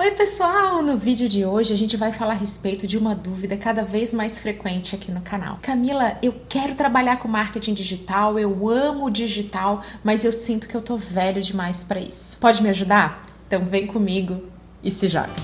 Oi, pessoal! No vídeo de hoje a gente vai falar a respeito de uma dúvida cada vez mais frequente aqui no canal. Camila, eu quero trabalhar com marketing digital, eu amo o digital, mas eu sinto que eu tô velho demais para isso. Pode me ajudar? Então vem comigo e se joga.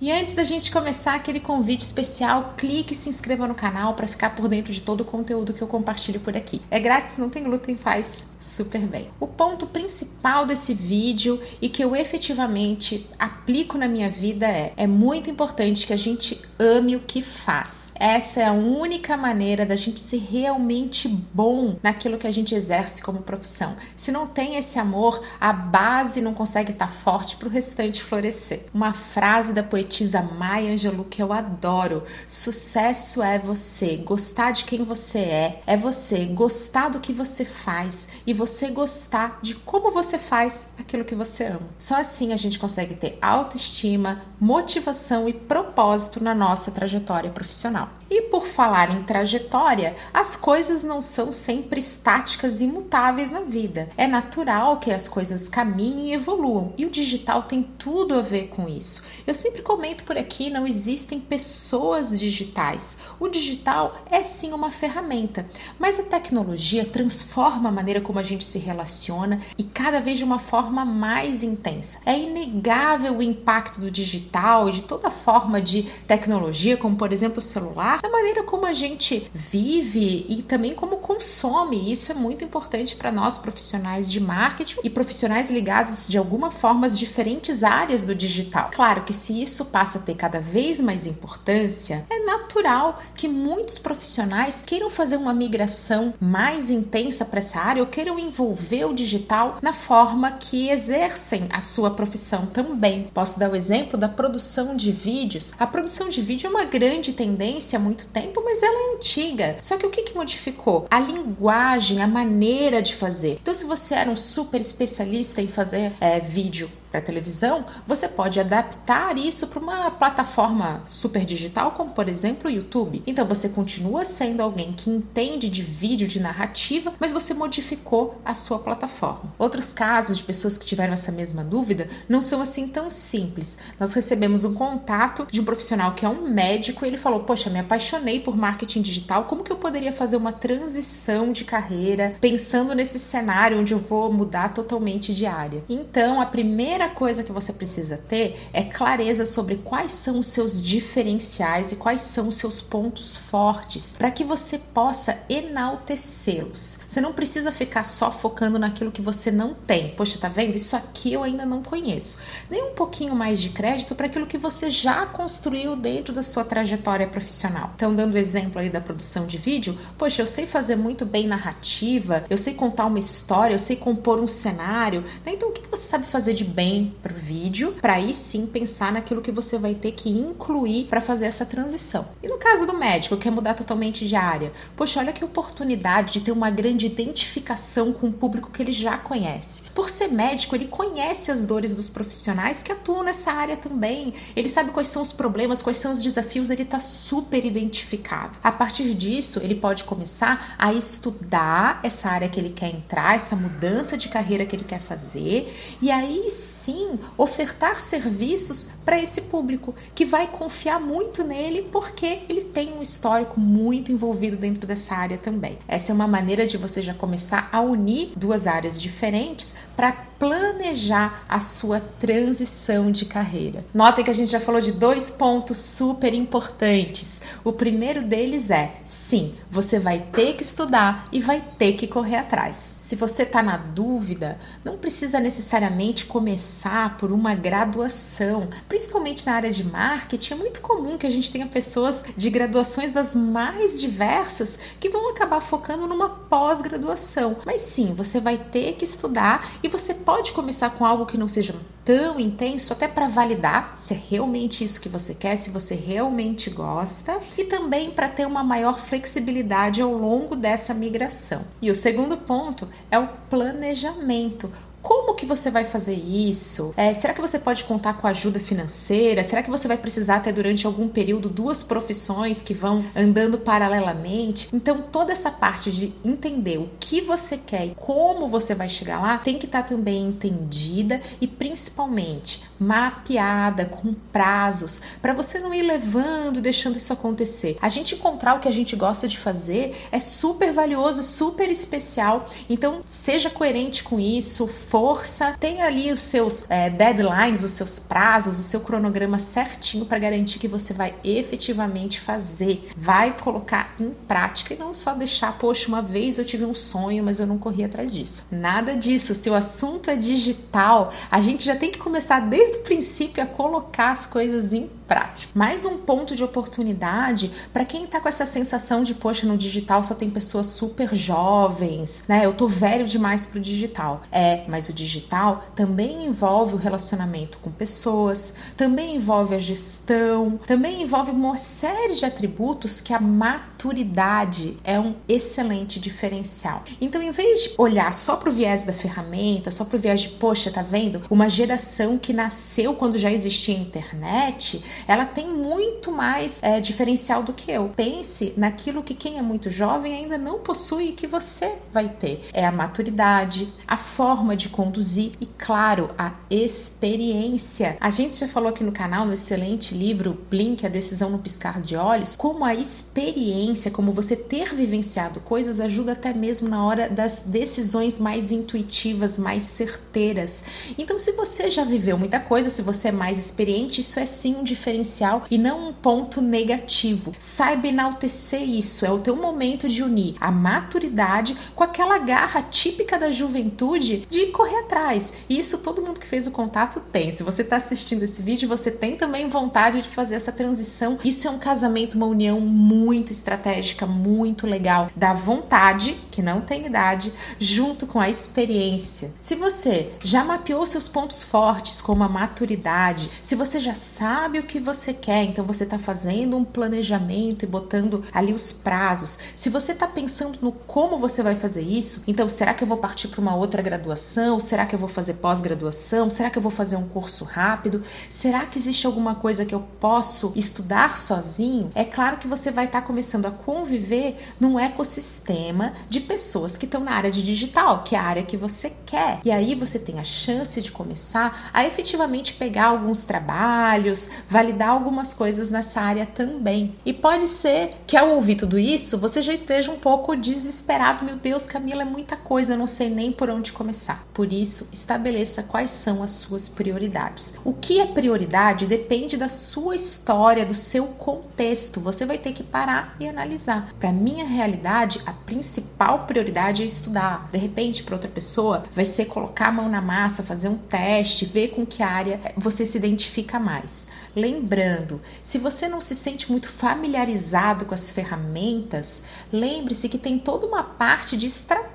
E antes da gente começar aquele convite especial, clique e se inscreva no canal para ficar por dentro de todo o conteúdo que eu compartilho por aqui. É grátis, não tem glúten, faz super bem. O ponto principal desse vídeo e que eu efetivamente aplico na minha vida é: é muito importante que a gente ame o que faz. Essa é a única maneira da gente ser realmente bom naquilo que a gente exerce como profissão. Se não tem esse amor, a base não consegue estar forte para o restante florescer. Uma frase da poetisa Maya Angelou que eu adoro: sucesso é você gostar de quem você é, é você gostar do que você faz e você gostar de como você faz aquilo que você ama. Só assim a gente consegue ter autoestima, motivação e propósito na nossa trajetória profissional. E por falar em trajetória, as coisas não são sempre estáticas e imutáveis na vida. É natural que as coisas caminhem e evoluam, e o digital tem tudo a ver com isso. Eu sempre comento por aqui, não existem pessoas digitais. O digital é sim uma ferramenta, mas a tecnologia transforma a maneira como a gente se relaciona e cada vez de uma forma mais intensa. É inegável o impacto do digital e de toda forma de tecnologia, como por exemplo o celular, na maneira como a gente vive e também como consome. Isso é muito importante para nós profissionais de marketing e profissionais ligados de alguma forma às diferentes áreas do digital. Claro que se isso passa a ter cada vez mais importância, é natural que muitos profissionais queiram fazer uma migração mais intensa para essa área ou queiram envolver o digital na forma que exercem a sua profissão também. Posso dar o exemplo da produção de vídeos. A produção de vídeo é uma grande tendência muito tempo, mas ela é antiga. Só que o que, que modificou? A linguagem, a maneira de fazer. Então, se você era um super especialista em fazer é, vídeo para televisão, você pode adaptar isso para uma plataforma super digital, como por exemplo o YouTube. Então você continua sendo alguém que entende de vídeo, de narrativa, mas você modificou a sua plataforma. Outros casos de pessoas que tiveram essa mesma dúvida não são assim tão simples. Nós recebemos um contato de um profissional que é um médico e ele falou: Poxa, me apaixonei por marketing digital, como que eu poderia fazer uma transição de carreira pensando nesse cenário onde eu vou mudar totalmente de área? Então, a primeira primeira coisa que você precisa ter é clareza sobre quais são os seus diferenciais e quais são os seus pontos fortes para que você possa enaltecê-los. Você não precisa ficar só focando naquilo que você não tem. Poxa, tá vendo? Isso aqui eu ainda não conheço. Nem um pouquinho mais de crédito para aquilo que você já construiu dentro da sua trajetória profissional. Então, dando exemplo aí da produção de vídeo, poxa, eu sei fazer muito bem narrativa, eu sei contar uma história, eu sei compor um cenário. Né? Então, o que você sabe fazer de bem? Para o vídeo, para aí sim pensar naquilo que você vai ter que incluir para fazer essa transição. E no caso do médico, que quer mudar totalmente de área, poxa, olha que oportunidade de ter uma grande identificação com o público que ele já conhece. Por ser médico, ele conhece as dores dos profissionais que atuam nessa área também. Ele sabe quais são os problemas, quais são os desafios, ele está super identificado. A partir disso, ele pode começar a estudar essa área que ele quer entrar, essa mudança de carreira que ele quer fazer, e aí ofertar serviços para esse público que vai confiar muito nele porque ele tem um histórico muito envolvido dentro dessa área também. Essa é uma maneira de você já começar a unir duas áreas diferentes para planejar a sua transição de carreira. Notem que a gente já falou de dois pontos super importantes. O primeiro deles é: sim, você vai ter que estudar e vai ter que correr atrás. Se você está na dúvida, não precisa necessariamente começar por uma graduação. Principalmente na área de marketing, é muito comum que a gente tenha pessoas de graduações das mais diversas que vão acabar focando numa pós-graduação. Mas sim, você vai ter que estudar e você pode começar com algo que não seja tão intenso até para validar se é realmente isso que você quer, se você realmente gosta e também para ter uma maior flexibilidade ao longo dessa migração. E o segundo ponto é o planejamento. Como que você vai fazer isso? É, será que você pode contar com ajuda financeira? Será que você vai precisar ter durante algum período duas profissões que vão andando paralelamente? Então, toda essa parte de entender o que você quer e como você vai chegar lá tem que estar tá também entendida e principalmente mapeada com prazos para você não ir levando, deixando isso acontecer. A gente encontrar o que a gente gosta de fazer é super valioso, super especial. Então, seja coerente com isso força, tenha ali os seus é, deadlines, os seus prazos, o seu cronograma certinho para garantir que você vai efetivamente fazer, vai colocar em prática e não só deixar, poxa, uma vez eu tive um sonho, mas eu não corri atrás disso. Nada disso. Se o assunto é digital, a gente já tem que começar desde o princípio a colocar as coisas em prática. Mais um ponto de oportunidade para quem está com essa sensação de, poxa, no digital só tem pessoas super jovens, né? Eu tô velho demais pro digital. É, mas o digital também envolve o relacionamento com pessoas, também envolve a gestão, também envolve uma série de atributos que a maturidade é um excelente diferencial. Então, em vez de olhar só pro viés da ferramenta, só pro viés de, poxa, tá vendo? Uma geração que nasceu quando já existia internet, ela tem muito mais é, diferencial do que eu. Pense naquilo que quem é muito jovem ainda não possui e que você vai ter. É a maturidade, a forma de conduzir e, claro, a experiência. A gente já falou aqui no canal, no excelente livro Blink, A Decisão no Piscar de Olhos, como a experiência, como você ter vivenciado coisas ajuda até mesmo na hora das decisões mais intuitivas, mais certeiras. Então, se você já viveu muita coisa, se você é mais experiente, isso é sim um diferencial e não um ponto negativo. Saiba enaltecer isso, é o teu momento de unir a maturidade com aquela garra típica da juventude de correr atrás. E isso todo mundo que fez o contato tem. Se você está assistindo esse vídeo, você tem também vontade de fazer essa transição. Isso é um casamento, uma união muito estratégica, muito legal. Da vontade, que não tem idade, junto com a experiência. Se você já mapeou seus pontos fortes, como a maturidade, se você já sabe o que você quer, então você está fazendo um planejamento e botando ali os prazos. Se você está pensando no como você vai fazer isso, então será que eu vou partir para uma outra graduação? Será que eu vou fazer pós-graduação? Será que eu vou fazer um curso rápido? Será que existe alguma coisa que eu posso estudar sozinho? É claro que você vai estar tá começando a conviver num ecossistema de pessoas que estão na área de digital, que é a área que você quer. E aí você tem a chance de começar a efetivamente pegar alguns trabalhos, validar algumas coisas nessa área também. E pode ser que ao ouvir tudo isso, você já esteja um pouco desesperado. Meu Deus, Camila, é muita coisa, eu não sei nem por onde começar. Por isso, estabeleça quais são as suas prioridades. O que é prioridade depende da sua história, do seu contexto. Você vai ter que parar e analisar. Para minha realidade, a principal prioridade é estudar. De repente, para outra pessoa, vai ser colocar a mão na massa, fazer um teste, ver com que área você se identifica mais. Lembrando, se você não se sente muito familiarizado com as ferramentas, lembre-se que tem toda uma parte de estratégia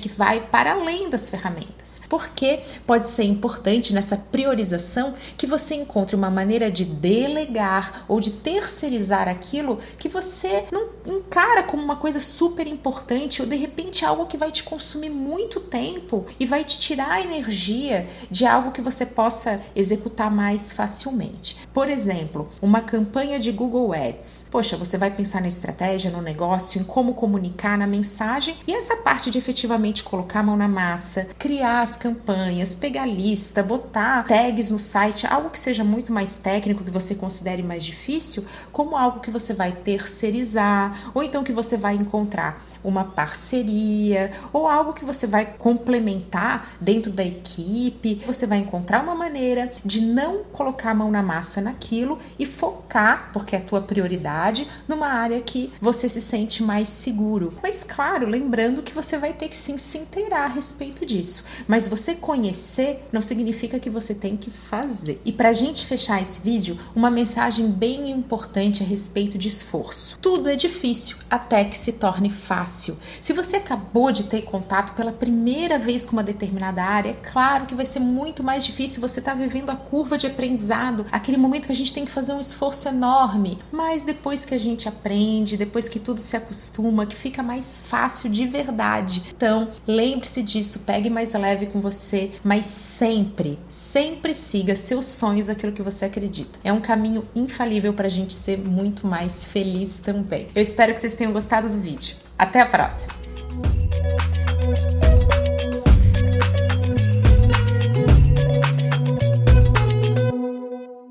que vai para além das ferramentas. Porque pode ser importante nessa priorização que você encontre uma maneira de delegar ou de terceirizar aquilo que você não encara como uma coisa super importante ou de repente algo que vai te consumir muito tempo e vai te tirar a energia de algo que você possa executar mais facilmente. Por exemplo, uma campanha de Google Ads. Poxa, você vai pensar na estratégia, no negócio, em como comunicar na mensagem e essa parte de efetivamente colocar a mão na massa, criar as campanhas, pegar lista, botar tags no site, algo que seja muito mais técnico, que você considere mais difícil, como algo que você vai terceirizar ou então que você vai encontrar uma parceria ou algo que você vai complementar dentro da equipe. Você vai encontrar uma maneira de não colocar a mão na massa naquilo e focar, porque é a tua prioridade, numa área que você se sente mais seguro. Mas claro, lembrando que você vai vai ter que sim se inteirar a respeito disso. Mas você conhecer não significa que você tem que fazer. E para a gente fechar esse vídeo, uma mensagem bem importante a respeito de esforço. Tudo é difícil até que se torne fácil. Se você acabou de ter contato pela primeira vez com uma determinada área, é claro que vai ser muito mais difícil você estar tá vivendo a curva de aprendizado, aquele momento que a gente tem que fazer um esforço enorme. Mas depois que a gente aprende, depois que tudo se acostuma, que fica mais fácil de verdade. Então, lembre-se disso, pegue mais leve com você, mas sempre, sempre siga seus sonhos, aquilo que você acredita. É um caminho infalível para a gente ser muito mais feliz também. Eu espero que vocês tenham gostado do vídeo. Até a próxima!